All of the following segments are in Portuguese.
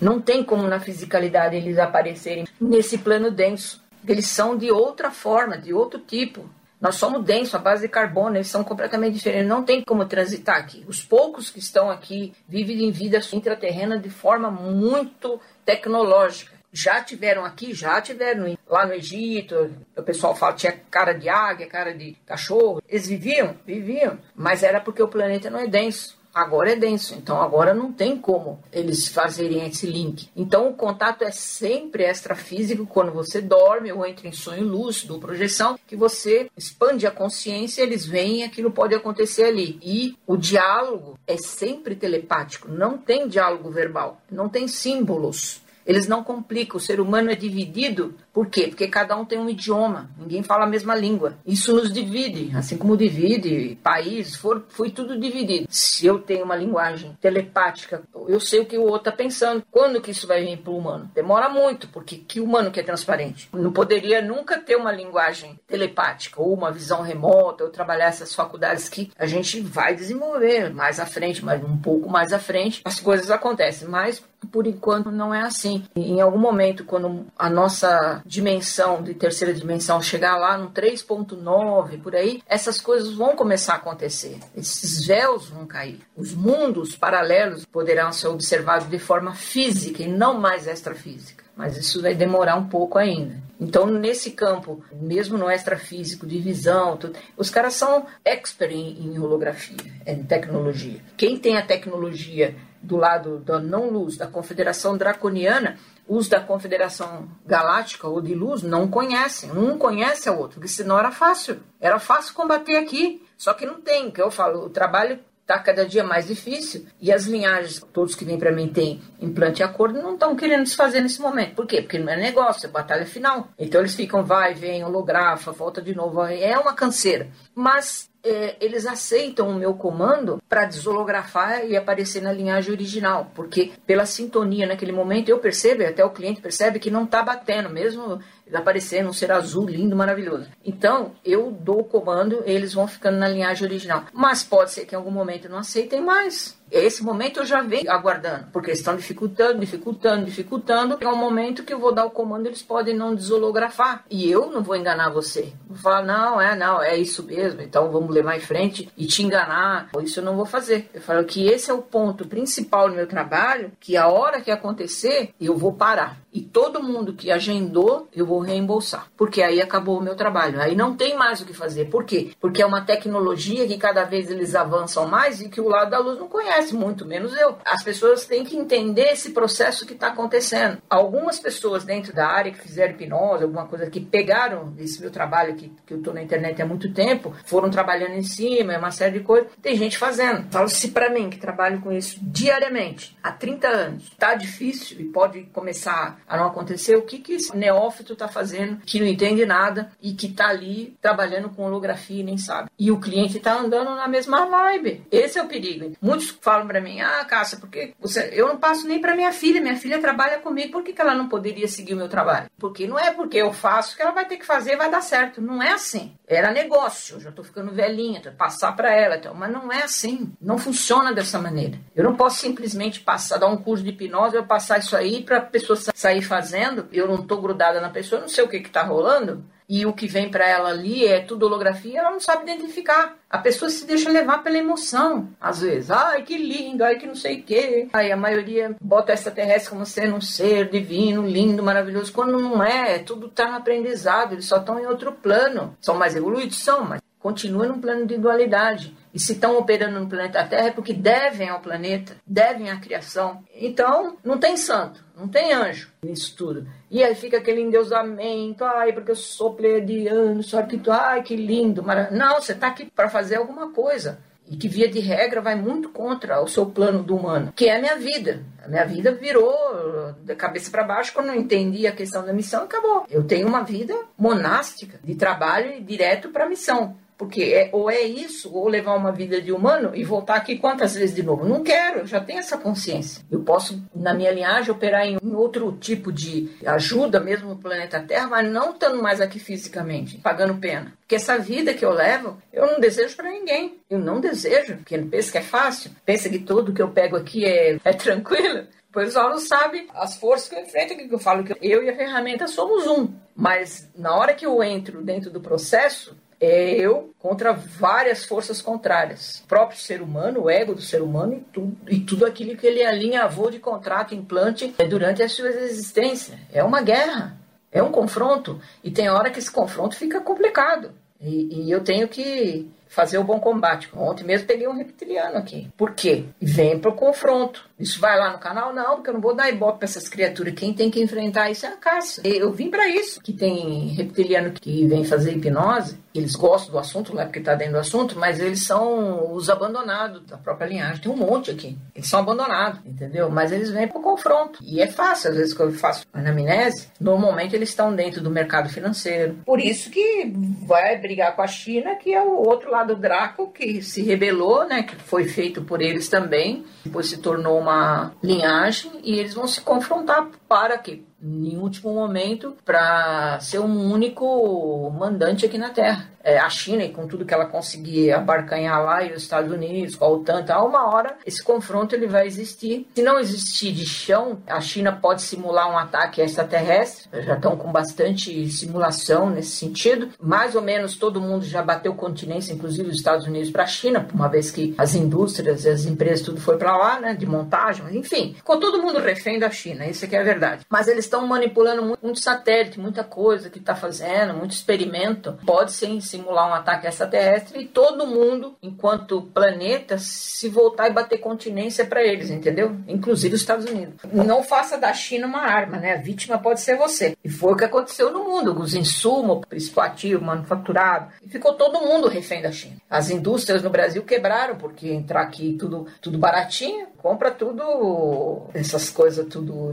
Não tem como na fisicalidade eles aparecerem nesse plano denso. Eles são de outra forma, de outro tipo. Nós somos densos, a base de carbono, eles são completamente diferentes. Não tem como transitar aqui. Os poucos que estão aqui vivem em vida intraterrena de forma muito tecnológica. Já tiveram aqui, já tiveram lá no Egito. O pessoal fala tinha cara de águia, cara de cachorro. Eles viviam, viviam, mas era porque o planeta não é denso agora é denso, então agora não tem como eles fazerem esse link. Então o contato é sempre extrafísico quando você dorme ou entra em sonho lúcido projeção, que você expande a consciência, eles e aquilo pode acontecer ali. E o diálogo é sempre telepático, não tem diálogo verbal, não tem símbolos. Eles não complicam. O ser humano é dividido. Por quê? Porque cada um tem um idioma. Ninguém fala a mesma língua. Isso nos divide. Assim como divide país, for, foi tudo dividido. Se eu tenho uma linguagem telepática, eu sei o que o outro está pensando. Quando que isso vai vir para o humano? Demora muito, porque que humano que é transparente? Não poderia nunca ter uma linguagem telepática ou uma visão remota ou trabalhar essas faculdades que a gente vai desenvolver mais à frente, mas um pouco mais à frente, as coisas acontecem. Mas por enquanto não é assim. Em algum momento, quando a nossa dimensão de terceira dimensão chegar lá no 3.9 por aí, essas coisas vão começar a acontecer. Esses véus vão cair. Os mundos paralelos poderão ser observados de forma física e não mais extrafísica. Mas isso vai demorar um pouco ainda. Então, nesse campo, mesmo no extrafísico, de visão, tudo, os caras são expert em, em holografia, em tecnologia. Quem tem a tecnologia do lado da não-luz, da Confederação Draconiana, os da Confederação Galáctica ou de luz não conhecem. Um conhece o outro, porque senão era fácil. Era fácil combater aqui. Só que não tem, que eu falo, o trabalho está cada dia mais difícil e as linhagens, todos que vêm para mim têm implante e acordo, não estão querendo desfazer nesse momento. Por quê? Porque não é negócio, é batalha final. Então eles ficam, vai, vem, holografa, volta de novo. É uma canseira. Mas é, eles aceitam o meu comando para desolografar e aparecer na linhagem original, porque pela sintonia naquele momento eu percebo, até o cliente percebe que não está batendo, mesmo aparecendo um ser azul lindo, maravilhoso. Então eu dou o comando, eles vão ficando na linhagem original. Mas pode ser que em algum momento não aceitem mais. Esse momento eu já venho aguardando, porque eles estão dificultando, dificultando, dificultando. É um momento que eu vou dar o comando, eles podem não desolografar. E eu não vou enganar você. Vou falar, não, é, não, é isso mesmo, então vamos levar em frente e te enganar. Isso eu não vou fazer. Eu falo que esse é o ponto principal no meu trabalho, que a hora que acontecer, eu vou parar. E todo mundo que agendou, eu vou reembolsar. Porque aí acabou o meu trabalho. Aí não tem mais o que fazer. Por quê? Porque é uma tecnologia que cada vez eles avançam mais e que o lado da luz não conhece muito menos eu. As pessoas têm que entender esse processo que está acontecendo. Algumas pessoas dentro da área que fizeram hipnose, alguma coisa que pegaram esse meu trabalho que, que eu estou na internet há muito tempo, foram trabalhando em cima, é uma série de coisas. Tem gente fazendo. Falo se para mim, que trabalho com isso diariamente, há 30 anos, está difícil e pode começar a não acontecer, o que, que esse neófito está fazendo que não entende nada e que está ali trabalhando com holografia e nem sabe. E o cliente está andando na mesma vibe. Esse é o perigo. Muitos falam para mim: "Ah, Cássia, porque você, eu não passo nem para minha filha, minha filha trabalha comigo, por que, que ela não poderia seguir o meu trabalho?" Porque não é porque eu faço que ela vai ter que fazer, vai dar certo, não é assim. Era negócio, eu já tô ficando velhinha, tô passar para ela, então, mas não é assim. Não funciona dessa maneira. Eu não posso simplesmente passar, dar um curso de hipnose, eu passar isso aí para a pessoa sair fazendo, eu não tô grudada na pessoa, não sei o que que tá rolando e o que vem para ela ali é tudo holografia, ela não sabe identificar. A pessoa se deixa levar pela emoção, às vezes. Ai, que lindo, ai, que não sei o quê. Aí a maioria bota extraterrestre como sendo um ser divino, lindo, maravilhoso, quando não é. Tudo está no aprendizado, eles só estão em outro plano. São mais evoluídos? São, mas continua num plano de dualidade. E se estão operando no planeta Terra é porque devem ao planeta, devem à criação. Então, não tem santo, não tem anjo nisso tudo. E aí fica aquele endeusamento, ai, porque eu sou pleiadiano, sou arquiteto, ai, que lindo. Mara... Não, você está aqui para fazer alguma coisa. E que, via de regra, vai muito contra o seu plano do humano, que é a minha vida. A minha vida virou da cabeça para baixo quando eu entendi a questão da missão acabou. Eu tenho uma vida monástica, de trabalho direto para a missão. Porque é, ou é isso, ou levar uma vida de humano e voltar aqui quantas vezes de novo? Não quero, eu já tenho essa consciência. Eu posso, na minha linhagem, operar em outro tipo de ajuda, mesmo no planeta Terra, mas não estando mais aqui fisicamente, pagando pena. Porque essa vida que eu levo, eu não desejo para ninguém. Eu não desejo, porque pensa que é fácil, pensa que tudo que eu pego aqui é, é tranquilo O pessoal não sabe as forças que eu enfrento, que eu falo que eu e a ferramenta somos um. Mas na hora que eu entro dentro do processo, é eu contra várias forças contrárias. O próprio ser humano, o ego do ser humano e tudo, e tudo aquilo que ele alinhavou de contrato, implante durante a sua existência. É uma guerra, é um confronto. E tem hora que esse confronto fica complicado. E, e eu tenho que fazer o bom combate. Ontem mesmo peguei um reptiliano aqui. Por quê? Vem pro confronto. Isso vai lá no canal? Não, porque eu não vou dar ibope pra essas criaturas. Quem tem que enfrentar isso é a caça. Eu vim para isso. Que tem reptiliano que vem fazer hipnose. Eles gostam do assunto, não é porque tá dentro do assunto, mas eles são os abandonados da própria linhagem. Tem um monte aqui. Eles são abandonados, entendeu? Mas eles vêm pro confronto. E é fácil, às vezes, que eu faço anamnese, normalmente eles estão dentro do mercado financeiro. Por isso que vai brigar com a China, que é o outro lado do Draco, que se rebelou, né? Que foi feito por eles também. Depois se tornou uma linhagem e eles vão se confrontar para que em último momento, para ser um único mandante aqui na Terra. É, a China, e com tudo que ela conseguia abarcanhar lá, e os Estados Unidos, com a OTAN, a uma hora esse confronto ele vai existir. Se não existir de chão, a China pode simular um ataque extraterrestre, já estão com bastante simulação nesse sentido. Mais ou menos todo mundo já bateu continência, inclusive os Estados Unidos, para a China, uma vez que as indústrias e as empresas tudo foi para lá, né, de montagem, enfim. Ficou todo mundo refém da China, isso aqui é a verdade. Mas eles estão manipulando muito, muito satélite, muita coisa que está fazendo, muito experimento. Pode sim simular um ataque extraterrestre e todo mundo, enquanto planeta, se voltar e bater continência para eles, entendeu? Inclusive os Estados Unidos. Não faça da China uma arma, né? A vítima pode ser você. E foi o que aconteceu no mundo. Os insumos, principal ativo, manufaturado. E ficou todo mundo refém da China. As indústrias no Brasil quebraram, porque entrar aqui tudo, tudo baratinho, compra tudo, essas coisas tudo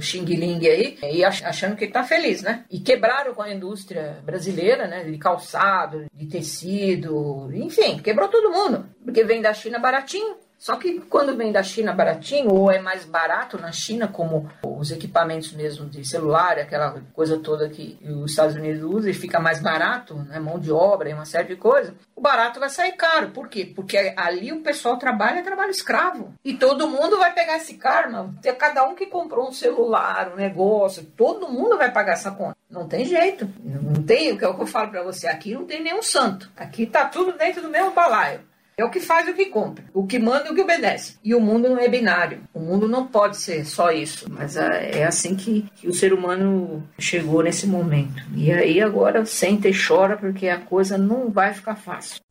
aí, e achando que tá feliz, né? E quebraram com a indústria brasileira, né? De calçado, de tecido, enfim, quebrou todo mundo. Porque vem da China baratinho, só que quando vem da China baratinho, ou é mais barato na China, como os equipamentos mesmo de celular, aquela coisa toda que os Estados Unidos usam e fica mais barato, né, mão de obra e uma série de coisas, o barato vai sair caro. Por quê? Porque ali o pessoal trabalha é trabalho escravo. E todo mundo vai pegar esse karma. Cada um que comprou um celular, um negócio, todo mundo vai pagar essa conta. Não tem jeito. Não tem, o que eu falo para você, aqui não tem nenhum santo. Aqui tá tudo dentro do mesmo balaio. É o que faz o que compra, o que manda e o que obedece. E o mundo não é binário. O mundo não pode ser só isso. Mas é, é assim que, que o ser humano chegou nesse momento. E aí agora senta e chora porque a coisa não vai ficar fácil.